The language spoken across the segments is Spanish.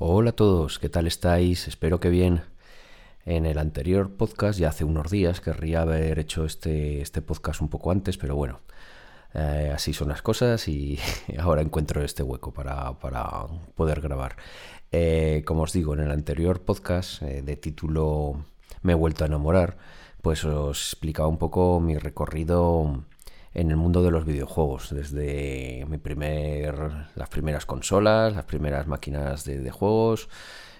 Hola a todos, ¿qué tal estáis? Espero que bien. En el anterior podcast, ya hace unos días, querría haber hecho este, este podcast un poco antes, pero bueno, eh, así son las cosas y ahora encuentro este hueco para, poder grabar. Eh, como os digo, en el anterior podcast eh, de título Me he vuelto a enamorar, pues os explicaba un poco mi recorrido en el mundo de los videojuegos, desde mi primer, las primeras consolas, las primeras máquinas de, juegos,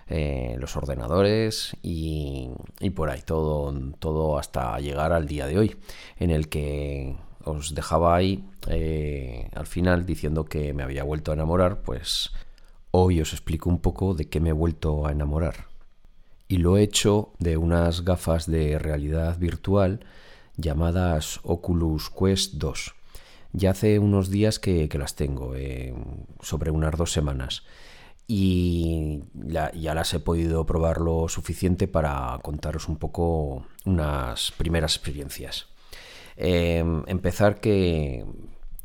eh, los ordenadores y, por ahí todo, todo hasta llegar al día de hoy, en el que os dejaba ahí eh, al final diciendo que me había vuelto a enamorar, pues hoy os explico un poco de qué me he vuelto a enamorar. Y lo he hecho de unas gafas de realidad virtual llamadas Oculus Quest 2. Ya hace unos días que, las tengo, eh, sobre unas dos semanas. Y ya, las he podido probar lo suficiente para contaros un poco unas primeras experiencias. Eh, empezar que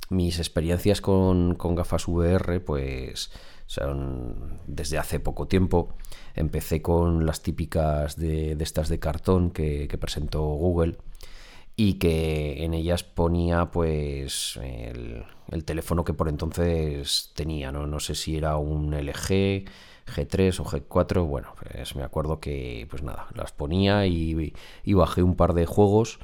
mis experiencias con, gafas VR, pues son desde hace poco tiempo. Empecé con las típicas de, estas de cartón que presentó Google y que en ellas ponía pues el, teléfono que por entonces tenía, ¿no? no sé si era un LG, G3 o G4, bueno, pues me acuerdo que pues nada, las ponía y, bajé un par de juegos,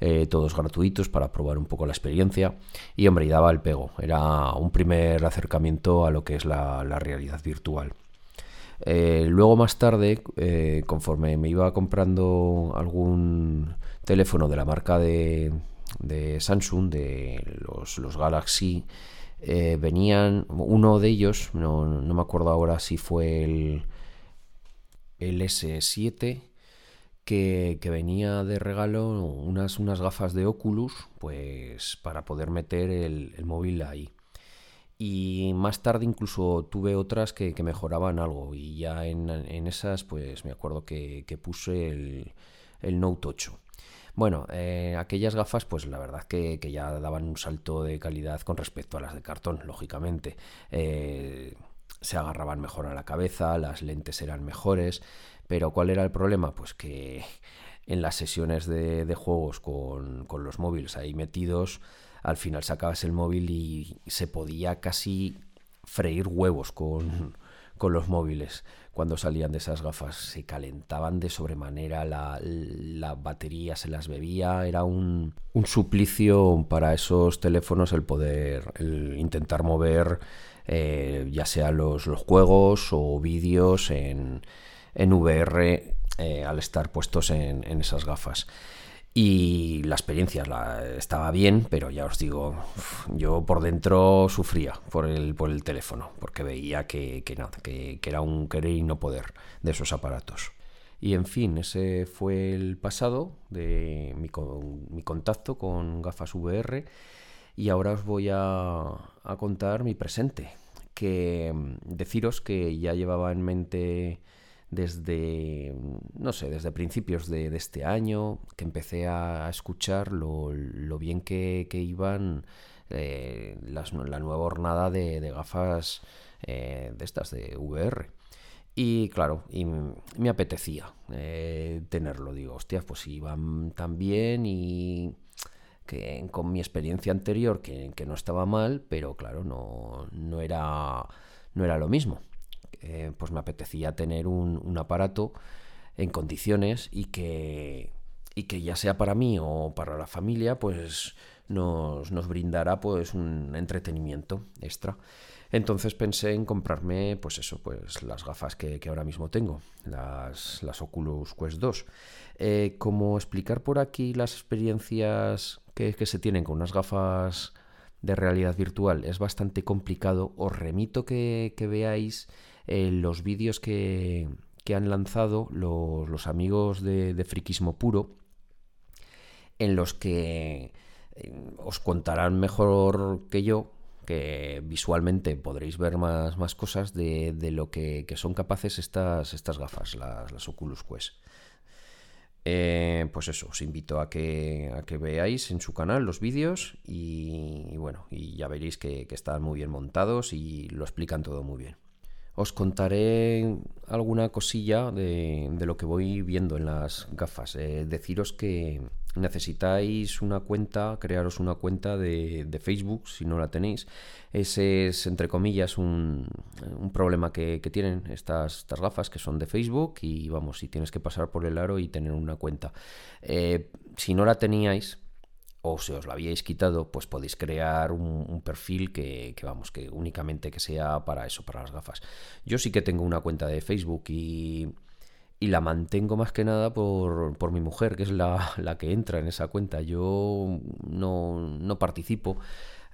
eh, todos gratuitos para probar un poco la experiencia y hombre, y daba el pego, era un primer acercamiento a lo que es la, realidad virtual. Eh, luego más tarde, eh, conforme me iba comprando algún teléfono de la marca de, Samsung, de los, Galaxy, eh, venían, uno de ellos, no, me acuerdo ahora si fue el, el S7, que, venía de regalo unas, unas gafas de Oculus, pues para poder meter el, móvil ahí. Y más tarde incluso tuve otras que, mejoraban algo y ya en, esas pues me acuerdo que, puse el, el Note 8. Bueno, eh, aquellas gafas, pues la verdad que, ya daban un salto de calidad con respecto a las de cartón, lógicamente. Eh, se agarraban mejor a la cabeza, las lentes eran mejores, pero ¿cuál era el problema? Pues que en las sesiones de, juegos con, los móviles ahí metidos, al final sacabas el móvil y se podía casi freír huevos con los móviles cuando salían de esas gafas. Se calentaban de sobremanera, la, batería se las bebía, era un, suplicio para esos teléfonos el poder intentar mover eh, ya sea los, juegos o vídeos en, en VR eh, al estar puestos en esas gafas. Y la experiencia la, estaba bien, pero ya os digo, yo por dentro sufría por el, por el teléfono, porque veía que, que, que, era un querer y no poder de esos aparatos. Y en fin, ese fue el pasado de mi, mi contacto con gafas VR. Y ahora os voy a, a contar mi presente. Que mm, deciros que ya llevaba en mente desde, no sé, desde principios de, este año, que empecé a escuchar lo, bien que, iban eh, la nueva hornada de, gafas eh, de estas, de VR. Y claro, y me apetecía eh, tenerlo. Digo, hostias, pues iban tan bien y que con mi experiencia anterior, que, que no estaba mal, pero claro, no, no, era, no era lo mismo. Eh, pues me apetecía tener un, aparato en condiciones y que, y que ya sea para mí o para la familia, pues nos, nos brindará pues un entretenimiento extra. Entonces pensé en comprarme, pues eso, pues las gafas que, ahora mismo tengo, las, las Oculus Quest 2. Eh, como explicar por aquí las experiencias que, se tienen con unas gafas de realidad virtual es bastante complicado, os remito que, que veáis eh, los vídeos que, han lanzado los, amigos de, Friquismo Puro, en los que eh, os contarán mejor que yo, que visualmente podréis ver más, más cosas de, lo que, son capaces estas, estas gafas, las, Oculus Quest. Eh, pues eso, os invito a que, a que veáis en su canal los vídeos y, bueno, y ya veréis que están muy bien montados y lo explican todo muy bien. Os contaré alguna cosilla de, lo que voy viendo en las gafas. Eh, deciros que necesitáis una cuenta, crearos una cuenta de, Facebook si no la tenéis. Ese es, entre comillas, un, problema que, tienen estas, estas, gafas que son de Facebook y vamos, si tienes que pasar por el aro y tener una cuenta. Eh, si no la teníais, o si os lo habíais quitado, pues podéis crear un, perfil que, vamos, que únicamente que sea para eso, para las gafas. Yo sí que tengo una cuenta de Facebook y, y la mantengo más que nada por, por mi mujer, que es la, la, que entra en esa cuenta. Yo no, no participo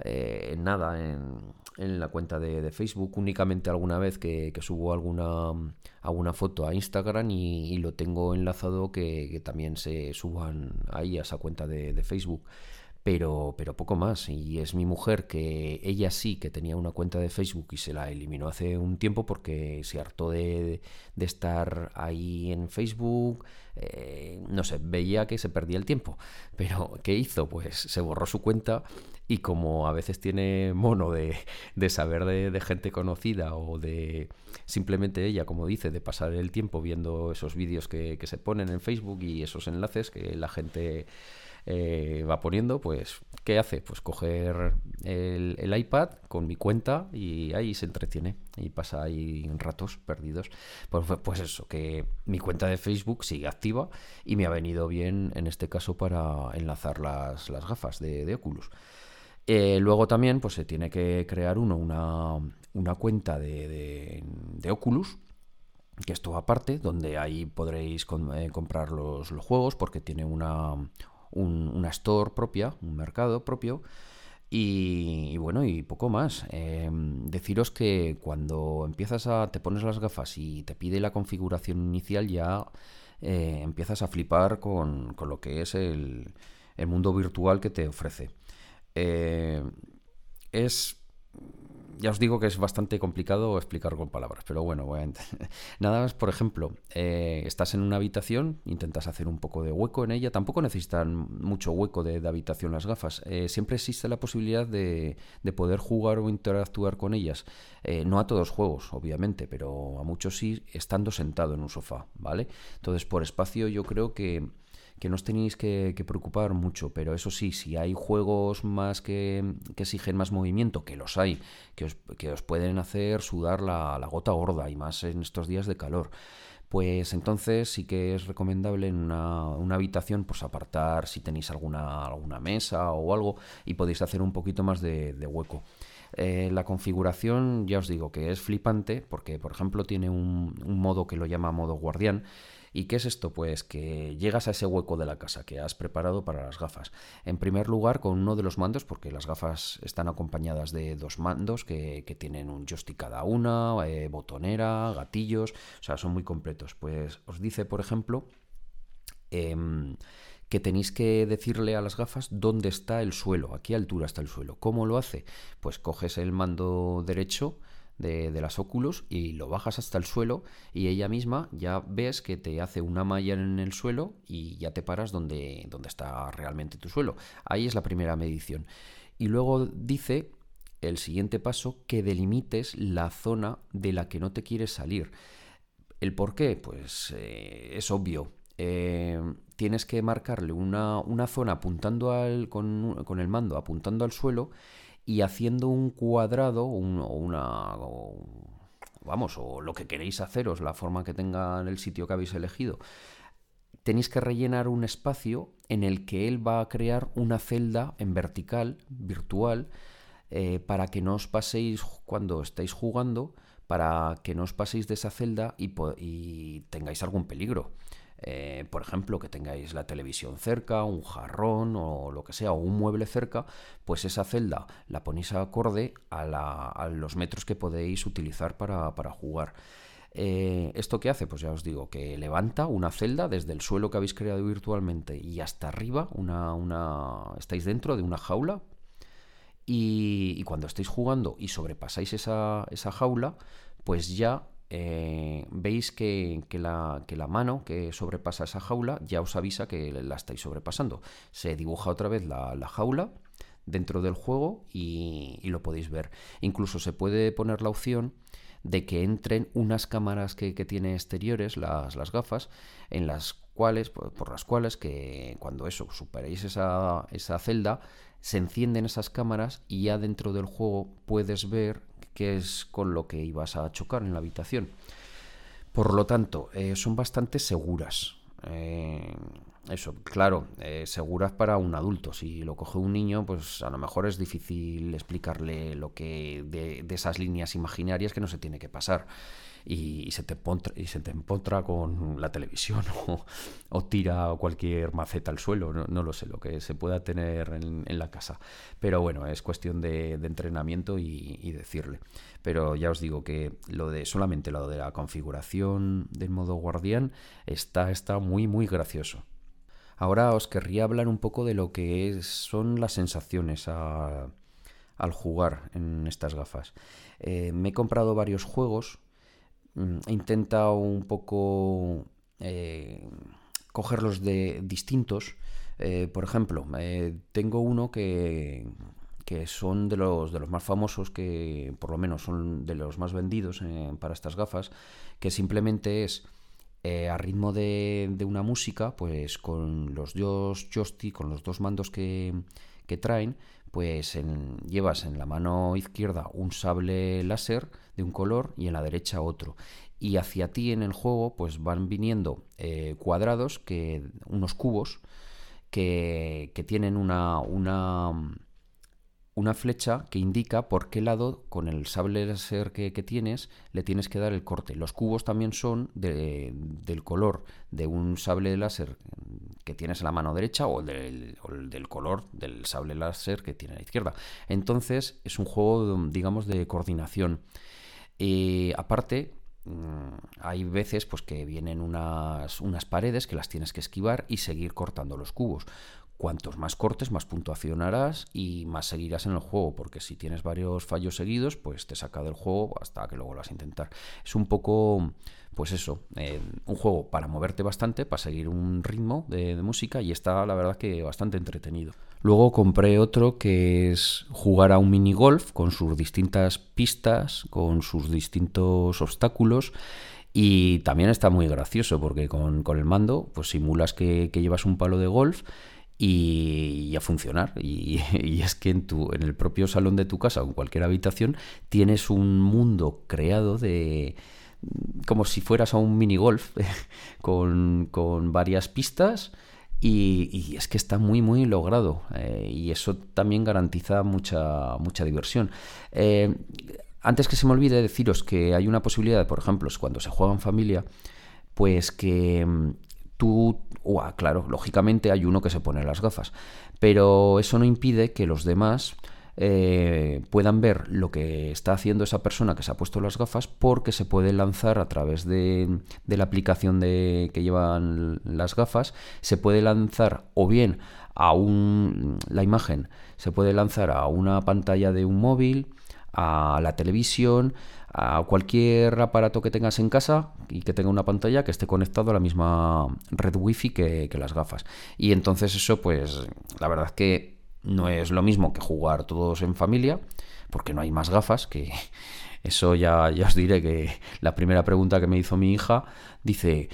eh, nada en, en la cuenta de, Facebook, únicamente alguna vez que, subo alguna, alguna foto a Instagram y, lo tengo enlazado que, también se suban ahí a esa cuenta de, Facebook. Pero, pero, poco más. Y es mi mujer que ella sí que tenía una cuenta de Facebook y se la eliminó hace un tiempo porque se hartó de, estar ahí en Facebook. Eh, no sé, veía que se perdía el tiempo. Pero ¿qué hizo? Pues se borró su cuenta y como a veces tiene mono de, saber de, gente conocida o de simplemente ella, como dice, de pasar el tiempo viendo esos vídeos que, se ponen en Facebook y esos enlaces que la gente eh, va poniendo, pues, ¿qué hace? Pues coger el, iPad con mi cuenta y ahí se entretiene y pasa ahí ratos perdidos. Pues, pues eso, que mi cuenta de Facebook sigue activa y me ha venido bien en este caso para enlazar las, las gafas de Oculus. Eh, luego también pues, se tiene que crear uno una, cuenta de, Oculus, que esto aparte, donde ahí podréis eh, comprar los, juegos porque tiene una, una store propia, un mercado propio. Y, bueno, y poco más. Em, deciros que cuando empiezas a. te pones las gafas y te pide la configuración inicial, ya eh, empiezas a flipar con, con, lo que es el, el mundo virtual que te ofrece. Eh, es ya os digo que es bastante complicado explicar con palabras, pero bueno, voy a nada más, por ejemplo, eh, estás en una habitación, intentas hacer un poco de hueco en ella, tampoco necesitan mucho hueco de, habitación las gafas, eh, siempre existe la posibilidad de, poder jugar o interactuar con ellas, no a todos juegos, obviamente, pero a muchos sí, estando sentado en un sofá, ¿vale? Entonces, por espacio yo creo que que no os tenéis que, preocupar mucho, pero eso sí, si hay juegos más que, exigen más movimiento, que los hay, que os, pueden hacer sudar la, gota gorda y más en estos días de calor, pues entonces sí que es recomendable en una, habitación pues apartar si tenéis alguna, alguna mesa o algo y podéis hacer un poquito más de, hueco. Eh, la configuración ya os digo que es flipante porque por ejemplo tiene un modo que lo llama modo guardián ¿Y qué es esto? Pues que llegas a ese hueco de la casa que has preparado para las gafas. En primer lugar, con uno de los mandos, porque las gafas están acompañadas de dos mandos que, tienen un joystick cada una, eh, botonera, gatillos, o sea, son muy completos. Pues os dice, por ejemplo, em, que tenéis que decirle a las gafas dónde está el suelo, a qué altura está el suelo. ¿Cómo lo hace? Pues coges el mando derecho de, las óculos y lo bajas hasta el suelo y ella misma ya ves que te hace una malla en el suelo y ya te paras donde, donde está realmente tu suelo. Ahí es la primera medición. Y luego dice el siguiente paso que delimites la zona de la que no te quieres salir. ¿El por qué? Pues eh, es obvio. Eh, tienes que marcarle una, zona apuntando al, con, con, el mando, apuntando al suelo y haciendo un cuadrado o una... vamos, o lo que queréis haceros, la forma que tenga el sitio que habéis elegido, tenéis que rellenar un espacio en el que él va a crear una celda en vertical, virtual, eh, para que no os paséis cuando estáis jugando, para que no os paséis de esa celda y tengáis algún peligro. Eh, por ejemplo, que tengáis la televisión cerca, un jarrón o lo que sea, o un mueble cerca, pues esa celda la ponéis acorde a, los metros que podéis utilizar para, jugar. Eh, ¿Esto qué hace? Pues ya os digo, que levanta una celda desde el suelo que habéis creado virtualmente y hasta arriba, una, estáis dentro de una jaula y, cuando estéis jugando y sobrepasáis esa, esa jaula, pues ya eh, veis que, la, mano que sobrepasa esa jaula ya os avisa que la estáis sobrepasando. Se dibuja otra vez la, jaula dentro del juego y, lo podéis ver. Incluso se puede poner la opción de que entren unas cámaras que, tiene exteriores, las, gafas, en las cuales, por, las cuales que cuando eso, superéis esa celda, se encienden esas cámaras y ya dentro del juego puedes ver qué es con lo que ibas a chocar en la habitación. Por lo tanto, eh, son bastante seguras. Eh, eso, claro, eh, seguras para un adulto. Si lo coge un niño, pues a lo mejor es difícil explicarle lo que de, de esas líneas imaginarias que no se tiene que pasar y, se, te y se te empotra con la televisión o, tira cualquier maceta al suelo, no, lo sé, lo que se pueda tener en, la casa. Pero bueno, es cuestión de, entrenamiento y, decirle. Pero ya os digo que lo de solamente lo de la configuración del modo guardián está, está muy, muy gracioso. Ahora os querría hablar un poco de lo que son las sensaciones al jugar en estas gafas. Eh, me he comprado varios juegos Mm, intenta un poco eh, cogerlos de distintos. Eh, por ejemplo, tengo uno que, que son de los, de los más famosos, que por lo menos son de los más vendidos para estas gafas, que simplemente es a ritmo de, una música, pues con los dos joystick, con los dos mandos que, que traen, pues llevas en la mano izquierda un sable láser de un color y en la derecha otro. Y hacia ti en el juego pues van viniendo eh, cuadrados, que, unos cubos, que, que tienen una, una una flecha que indica por qué lado, con el sable láser que, tienes, le tienes que dar el corte. Los cubos también son del color de un sable láser que tienes en la mano derecha o del, color del sable láser que tiene a la izquierda. Entonces es un juego, digamos, de coordinación. y aparte, mm, hay veces pues, que vienen unas, unas paredes que las tienes que esquivar y seguir cortando los cubos cuantos más cortes, más puntuación harás y más seguirás en el juego, porque si tienes varios fallos seguidos, pues te saca del juego hasta que lo vuelvas a intentar. Es un poco, pues eso, eh, un juego para moverte bastante, para seguir un ritmo de, música y está la verdad que bastante entretenido. Luego compré otro que es jugar a un mini golf con sus distintas pistas, con sus distintos obstáculos. Y también está muy gracioso porque con, el mando pues simulas que llevas un palo de golf y, a funcionar. Y, es que en, tu, en el propio salón de tu casa o en cualquier habitación tienes un mundo creado de como si fueras a un mini golf con, con varias pistas y, es que está muy muy logrado eh, y eso también garantiza mucha, mucha diversión. Eh, antes que se me olvide deciros que hay una posibilidad, por ejemplo, cuando se juega en familia, pues que tú claro, lógicamente hay uno que se pone las gafas, pero eso no impide que los demás eh, puedan ver lo que está haciendo esa persona que se ha puesto las gafas porque se puede lanzar a través de, la aplicación de, que llevan las gafas, se puede lanzar o bien a un, la imagen, se puede lanzar a una pantalla de un móvil, a la televisión, a cualquier aparato que tengas en casa y que tenga una pantalla que esté conectado a la misma red wifi que, que las gafas. Y entonces eso, pues la verdad que no es lo mismo que jugar todos en familia, porque no hay más gafas, que eso ya, ya os diré que la primera pregunta que me hizo mi hija dice,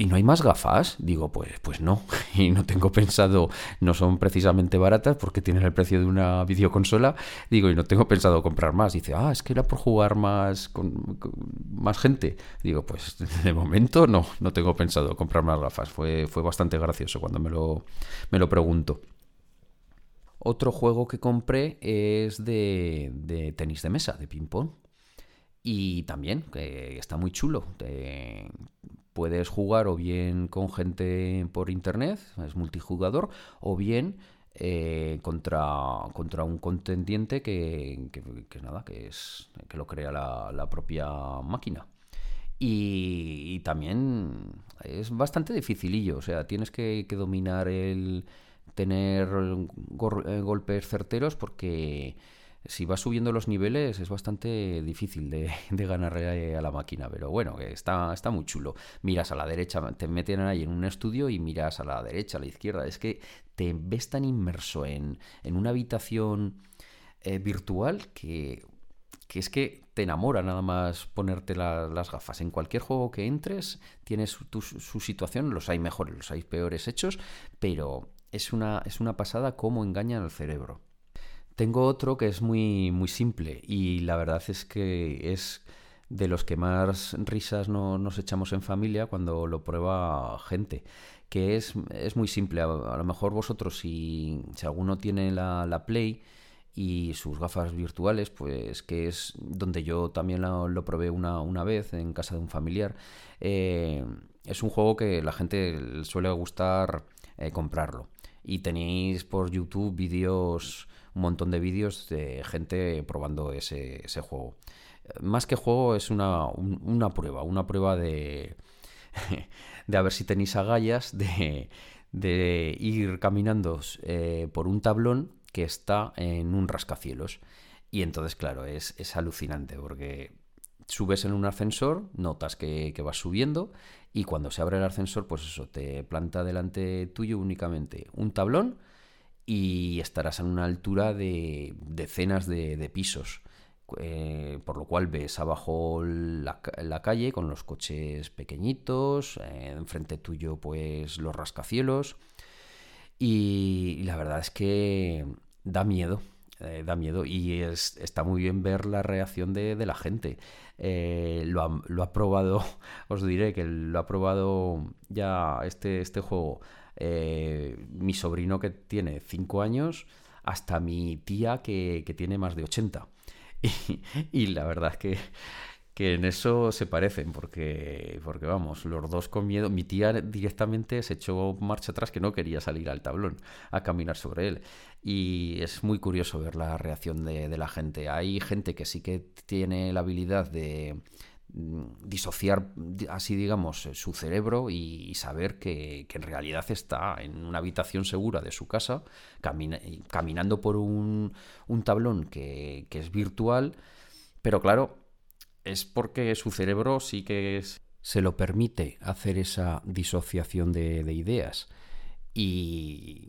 ¿Y no hay más gafas? Digo, pues, pues no. Y no tengo pensado, no son precisamente baratas porque tienen el precio de una videoconsola. Digo, y no tengo pensado comprar más. Dice, ah, es que era por jugar más con, más gente. Digo, pues de momento no, no tengo pensado comprar más gafas. Fue, fue bastante gracioso cuando me lo, me lo pregunto. Otro juego que compré es de, de tenis de mesa, de ping-pong. Y también, que está muy chulo puedes jugar o bien con gente por internet, es multijugador, o bien eh, contra, contra un contendiente que, que, nada, que es que lo crea la, propia máquina. Y, también es bastante dificilillo, o sea, tienes que, dominar el tener eh, golpes certeros porque si vas subiendo los niveles es bastante difícil de, de ganarle a la máquina, pero bueno, está, está muy chulo. Miras a la derecha, te meten ahí en un estudio y miras a la derecha, a la izquierda. Es que te ves tan inmerso en, una habitación eh, virtual que que es que te enamora nada más ponerte las gafas. En cualquier juego que entres, tienes su situación, los hay mejores, los hay peores hechos, pero es una, es una pasada cómo engañan al cerebro. Tengo otro que es muy, muy simple y la verdad es que es de los que más risas no, nos echamos en familia cuando lo prueba gente, que es, es muy simple. A, lo mejor vosotros, si, si alguno tiene la, la Play, y sus gafas virtuales, pues que es donde yo también lo, probé una, una, vez en casa de un familiar. Eh, es un juego que la gente suele gustar eh, comprarlo. Y tenéis por YouTube vídeos, un montón de vídeos de gente probando ese, juego. Más que juego es una, una prueba, una prueba de, de a ver si tenéis agallas, de, de ir caminando eh, por un tablón que está en un rascacielos. Y entonces, claro, es, es alucinante porque subes en un ascensor, notas que, vas subiendo y cuando se abre el ascensor, pues eso, te planta delante tuyo únicamente un tablón y estarás en una altura de decenas de, pisos. Eh, por lo cual ves abajo la, calle con los coches pequeñitos, eh, enfrente tuyo pues los rascacielos y la verdad es que da miedo, eh, da miedo y es, está muy bien ver la reacción de, la gente. Lo, ha, lo, ha, probado, os diré que lo ha probado ya este, este juego eh, mi sobrino que tiene 5 años hasta mi tía que, que tiene más de 80. Y, y la verdad es que que en eso se parecen, porque, porque vamos, los dos con miedo. Mi tía directamente se echó marcha atrás que no quería salir al tablón a caminar sobre él. Y es muy curioso ver la reacción de, la gente. Hay gente que sí que tiene la habilidad de disociar así digamos su cerebro y, saber que, en realidad está en una habitación segura de su casa caminando por un, un tablón que, que es virtual pero claro es porque su cerebro sí que se lo permite hacer esa disociación de, ideas. Y,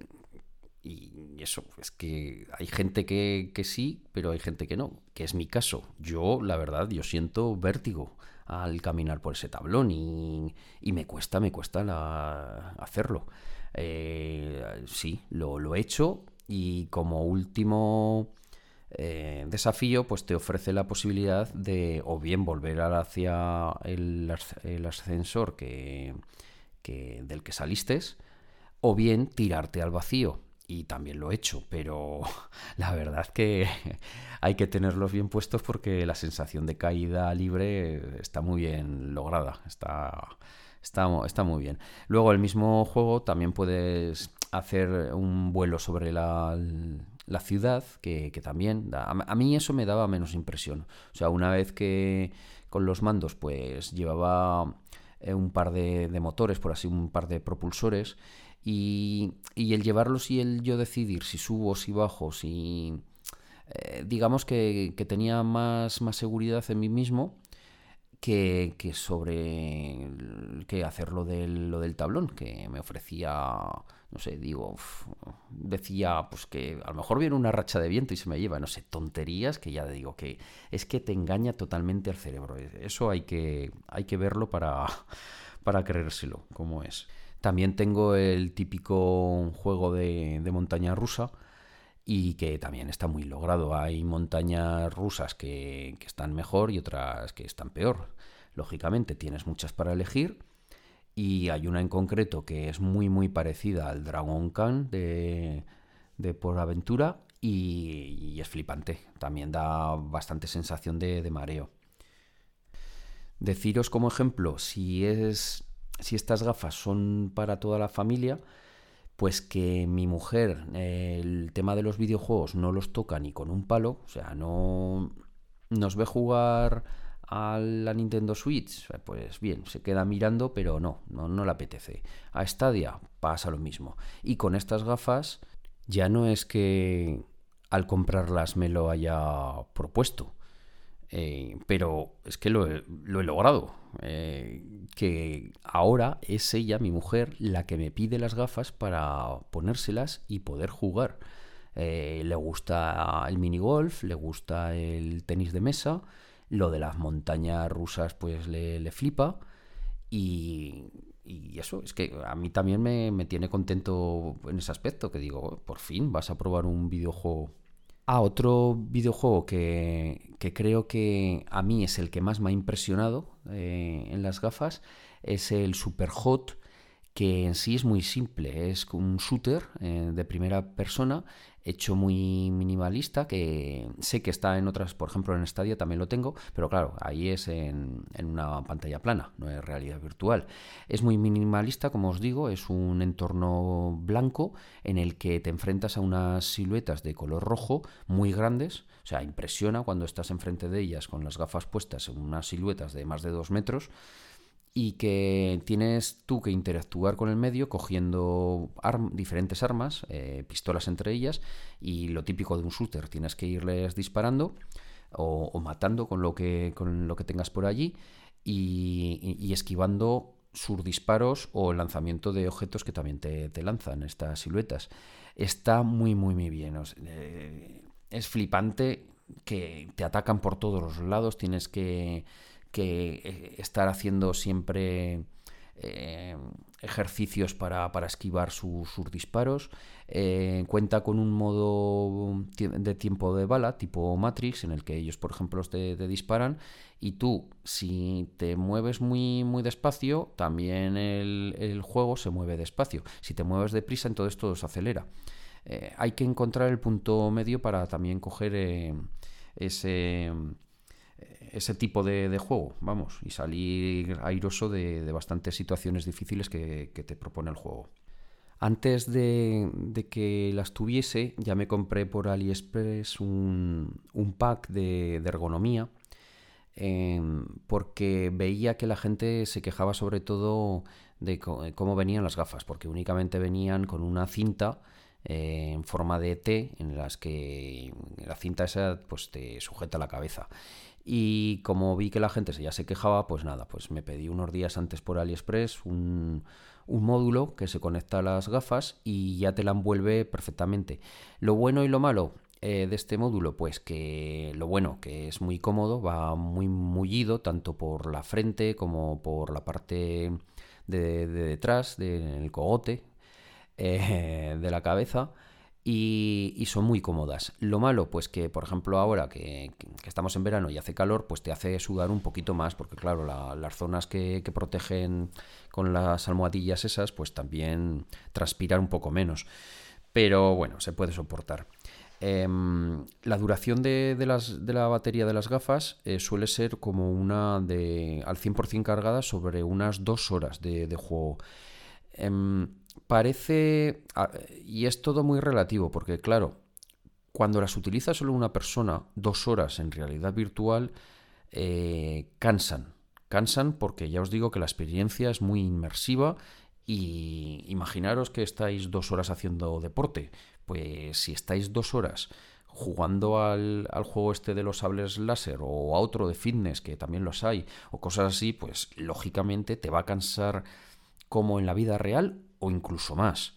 y, eso, es que hay gente que, sí, pero hay gente que no, que es mi caso. Yo, la verdad, yo siento vértigo al caminar por ese tablón y, me cuesta, me cuesta hacerlo. Eh, sí, lo, lo he hecho y como último eh, desafío pues te ofrece la posibilidad de o bien volver hacia el, ascensor que, del que saliste o bien tirarte al vacío y también lo he hecho, pero la verdad que hay que tenerlos bien puestos porque la sensación de caída libre está muy bien lograda, está, está, muy bien. Luego el mismo juego también puedes hacer un vuelo sobre la, la ciudad, que, también, a, mí eso me daba menos impresión. O sea, una vez que con los mandos pues llevaba eh, un par de, motores, por así un par de propulsores, y, y, el llevarlos y el yo decidir si subo, si bajo, si... Eh, digamos que, que, tenía más, más seguridad en mí mismo que, que sobre que hacer lo del, lo del tablón, que me ofrecía no sé, digo, decía pues que a lo mejor viene una racha de viento y se me lleva, no sé, tonterías que ya digo que es que te engaña totalmente al cerebro. Eso hay que, hay que verlo para, para creérselo, como es. También tengo el típico juego de, montaña rusa y que también está muy logrado. Hay montañas rusas que, están mejor y otras que están peor. Lógicamente tienes muchas para elegir y hay una en concreto que es muy muy parecida al Dragon Khan de, de Por Aventura y, es flipante. También da bastante sensación de, mareo. Deciros como ejemplo, si, es, si estas gafas son para toda la familia, pues que mi mujer el tema de los videojuegos no los toca ni con un palo, o sea, no nos ve jugar a la Nintendo Switch, pues bien, se queda mirando, pero no, no, no le apetece. A Stadia pasa lo mismo. Y con estas gafas ya no es que al comprarlas me lo haya propuesto, eh, pero es que lo he, logrado. Eh, que ahora es ella, mi mujer, la que me pide las gafas para ponérselas y poder jugar. Eh, le gusta el mini golf, le gusta el tenis de mesa, lo de las montañas rusas pues le, flipa y, eso, es que a mí también me, tiene contento en ese aspecto, que digo, por fin vas a probar un videojuego. Ah, otro videojuego que, creo que a mí es el que más me ha impresionado eh, en las gafas es el Super Hot que en sí es muy simple, es un shooter eh, de primera persona hecho muy minimalista, que sé que está en otras, por ejemplo en Stadia también lo tengo, pero claro, ahí es en, una pantalla plana, no es realidad virtual. Es muy minimalista, como os digo, es un entorno blanco en el que te enfrentas a unas siluetas de color rojo muy grandes, o sea, impresiona cuando estás enfrente de ellas con las gafas puestas en unas siluetas de más de dos metros y que tienes tú que interactuar con el medio cogiendo diferentes armas, eh, pistolas entre ellas, y lo típico de un shooter, tienes que irles disparando o, matando con lo, que, con lo que tengas por allí y, esquivando sus disparos o el lanzamiento de objetos que también te, lanzan estas siluetas. Está muy, muy, muy bien. Eh, es flipante que te atacan por todos los lados, tienes que que eh, estar haciendo siempre eh, ejercicios para, esquivar sus disparos. Eh, cuenta con un modo de tiempo de bala tipo Matrix en el que ellos, por ejemplo, te, disparan y tú, si te mueves muy, muy despacio, también el, juego se mueve despacio. Si te mueves deprisa, entonces todo se acelera. hay que encontrar el punto medio para también coger ese ese tipo de, juego, vamos, y salir airoso de, bastantes situaciones difíciles que, te propone el juego. Antes de, que las tuviese, ya me compré por AliExpress un, pack de, ergonomía, em, porque veía que la gente se quejaba sobre todo de cómo venían las gafas, porque únicamente venían con una cinta eh, en forma de T en las que la cinta esa pues te sujeta la cabeza y como vi que la gente ya se quejaba, pues nada, pues me pedí unos días antes por AliExpress un, módulo que se conecta a las gafas y ya te la envuelve perfectamente. Lo bueno y lo malo eh, de este módulo, pues que lo bueno, que es muy cómodo, va muy mullido tanto por la frente como por la parte de, detrás, del cogote eh, de la cabeza y, son muy cómodas. Lo malo, pues que por ejemplo ahora que, estamos en verano y hace calor, pues te hace sudar un poquito más, porque claro, las zonas que, protegen con las almohadillas esas, pues también transpirar un poco menos. Pero bueno, se puede soportar. Em, la duración de, las, de, la batería de las gafas eh, suele ser como una de al 100% cargada sobre unas dos horas de, juego. Em, parece, y es todo muy relativo, porque claro, cuando las utiliza solo una persona, dos horas en realidad virtual, eh, cansan. Cansan porque ya os digo que la experiencia es muy inmersiva y imaginaros que estáis dos horas haciendo deporte. Pues si estáis dos horas jugando al, al, juego este de los sables láser o a otro de fitness, que también los hay, o cosas así, pues lógicamente te va a cansar como en la vida real o incluso más,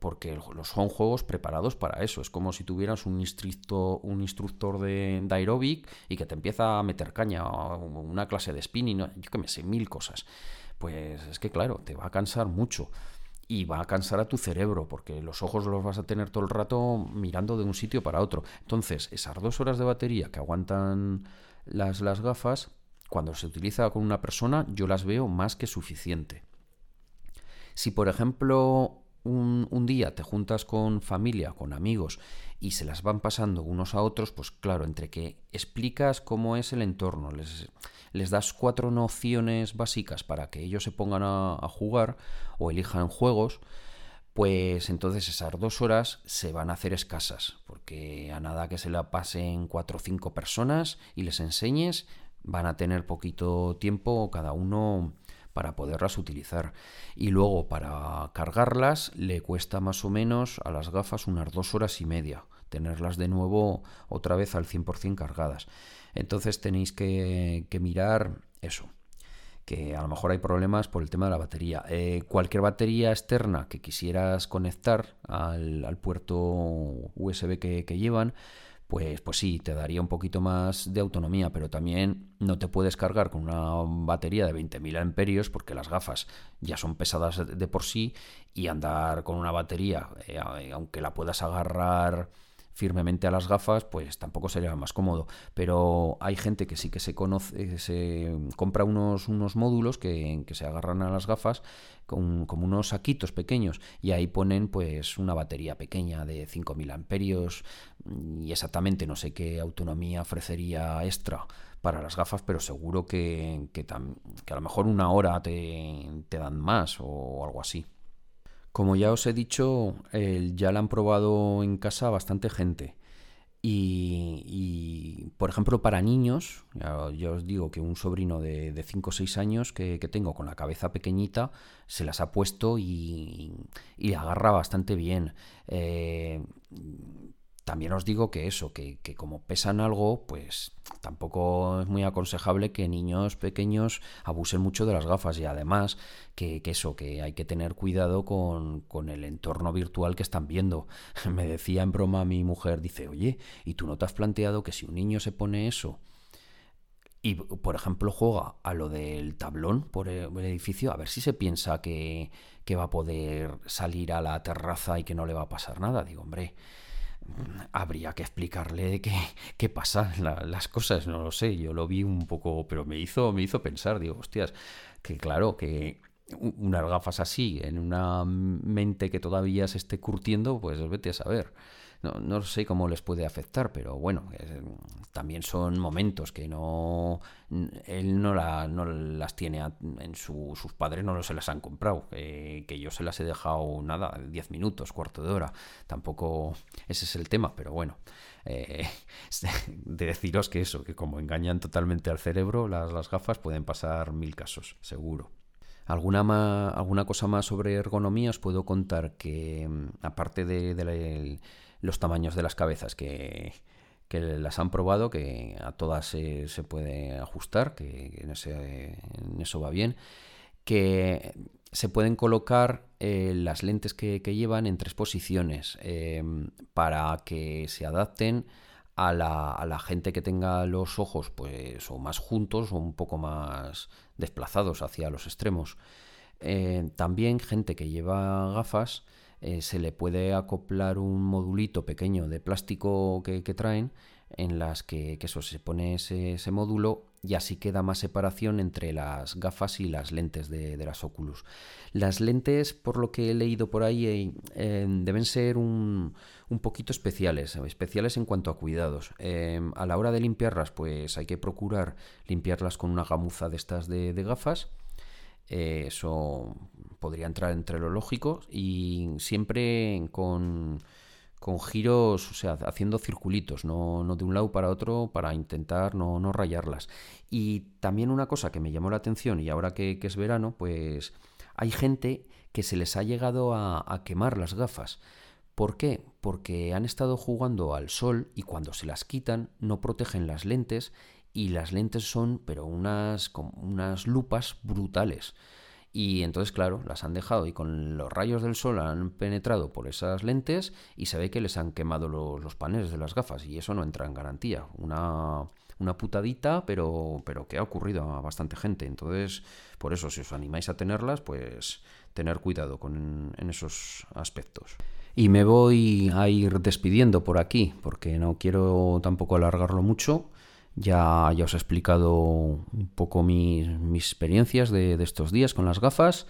porque son juegos preparados para eso. Es como si tuvieras un, un instructor de, aeróbic y que te empieza a meter caña, o una clase de spinning, yo que me sé, mil cosas. Pues es que claro, te va a cansar mucho y va a cansar a tu cerebro porque los ojos los vas a tener todo el rato mirando de un sitio para otro. Entonces, esas dos horas de batería que aguantan las, las gafas, cuando se utiliza con una persona, yo las veo más que suficiente. Si, por ejemplo, un, día te juntas con familia, con amigos, y se las van pasando unos a otros, pues claro, entre que explicas cómo es el entorno, les, das cuatro nociones básicas para que ellos se pongan a, jugar o elijan juegos, pues entonces esas dos horas se van a hacer escasas, porque a nada que se la pasen cuatro o cinco personas y les enseñes, van a tener poquito tiempo cada uno para poderlas utilizar. Y luego para cargarlas le cuesta más o menos a las gafas unas dos horas y media tenerlas de nuevo otra vez al 100% cargadas. Entonces tenéis que, mirar eso. que a lo mejor hay problemas por el tema de la batería. Eh, cualquier batería externa que quisieras conectar al, puerto USB que, llevan, pues, pues sí, te daría un poquito más de autonomía, pero también no te puedes cargar con una batería de 20.000 amperios porque las gafas ya son pesadas de por sí y andar con una batería, eh, aunque la puedas agarrar firmemente a las gafas, pues tampoco sería más cómodo. Pero hay gente que sí que se conoce, se compra unos, unos módulos que, que se agarran a las gafas con, como unos saquitos pequeños y ahí ponen pues una batería pequeña de 5000 amperios y exactamente no sé qué autonomía ofrecería extra para las gafas, pero seguro que, que, que a lo mejor una hora te, te dan más o algo así. Como ya os he dicho, ya la han probado en casa bastante gente. Y, por ejemplo, para niños, ya, os digo que un sobrino de, 5 o 6 años que, tengo con la cabeza pequeñita se las ha puesto y, y agarra bastante bien. Eh, también os digo que eso, que, como pesan algo, pues tampoco es muy aconsejable que niños pequeños abusen mucho de las gafas y además que, eso, que hay que tener cuidado con, con, el entorno virtual que están viendo. Me decía en broma mi mujer, dice, oye, ¿y tú no te has planteado que si un niño se pone eso? y, por ejemplo, juega a lo del tablón por el, edificio, a ver si se piensa que, que, va a poder salir a la terraza y que no le va a pasar nada. Digo, hombre, habría que explicarle qué, qué pasa las cosas, no lo sé, yo lo vi un poco, pero me hizo, me hizo pensar, digo, hostias, que claro, que unas gafas así en una mente que todavía se esté curtiendo, pues vete a saber. No, no sé cómo les puede afectar, pero bueno, también son momentos que no él no, la, no las tiene en sus padres no se las han comprado, que yo se las he dejado nada, 10 minutos, cuarto de hora, tampoco ese es el tema, pero bueno, eh, de deciros que eso, que como engañan totalmente al cerebro, las, las gafas pueden pasar mil casos, seguro. ¿Alguna, alguna cosa más sobre ergonomía os puedo contar que aparte de, de los tamaños de las cabezas que, las han probado, que a todas se, puede ajustar, que en, eso va bien, que se pueden colocar eh, las lentes que, llevan en tres posiciones em, para que se adapten a la, a la, gente que tenga los ojos pues o más juntos o un poco más desplazados hacia los extremos. Eh, también gente que lleva gafas eh, se le puede acoplar un modulito pequeño de plástico que, traen en las que, se pone ese, módulo y así queda más separación entre las gafas y las lentes de, las Oculus. Las lentes, por lo que he leído por ahí, eh, deben ser un, poquito especiales, especiales en cuanto a cuidados. Eh, a la hora de limpiarlas, pues hay que procurar limpiarlas con una gamuza de estas de gafas eh, eso podría entrar entre lo lógico y siempre con, giros, o sea, haciendo circulitos, no, de un lado para otro para intentar no, no, rayarlas. Y también una cosa que me llamó la atención y ahora que, es verano, pues hay gente que se les ha llegado a, a quemar las gafas. ¿Por qué? Porque han estado jugando al sol y cuando se las quitan no protegen las lentes y las lentes son, pero unas, unas lupas brutales. Y entonces, claro, las han dejado y con los rayos del sol han penetrado por esas lentes y se ve que les han quemado los, paneles de las gafas y eso no entra en garantía. Una, una putadita, pero, pero que ha ocurrido a bastante gente. Entonces, por eso, si os animáis a tenerlas, pues tener cuidado con, en esos aspectos. Y me voy a ir despidiendo por aquí, porque no quiero tampoco alargarlo mucho. Ya, ya os he explicado un poco mis, experiencias de, estos días con las gafas.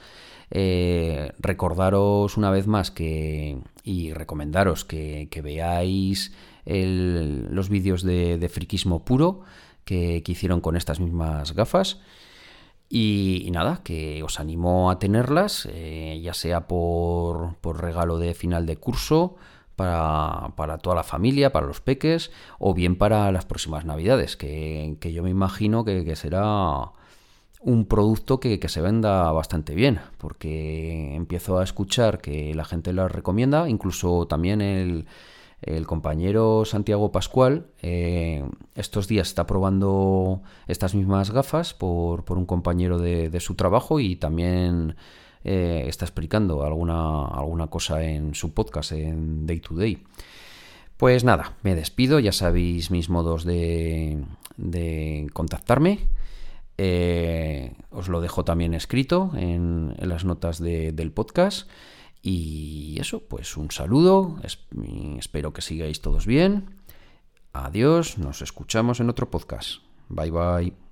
Eh, recordaros una vez más que y recomendaros que, veáis los vídeos de, friquismo puro que, hicieron con estas mismas gafas. Y, nada, que os animo a tenerlas, eh, ya sea por, por regalo de final de curso, para, toda la familia, para los peques, o bien para las próximas navidades, que, yo me imagino que, será un producto que, se venda bastante bien, porque empiezo a escuchar que la gente las recomienda, incluso también el, El compañero Santiago Pascual eh, estos días está probando estas mismas gafas por, un compañero de, su trabajo y también eh, está explicando alguna, alguna cosa en su podcast en Day to Day. Pues nada, me despido, ya sabéis mis modos de, contactarme. Eh, os lo dejo también escrito en, las notas del podcast. Y eso, pues un saludo, espero que sigáis todos bien. Adiós, nos escuchamos en otro podcast. Bye bye.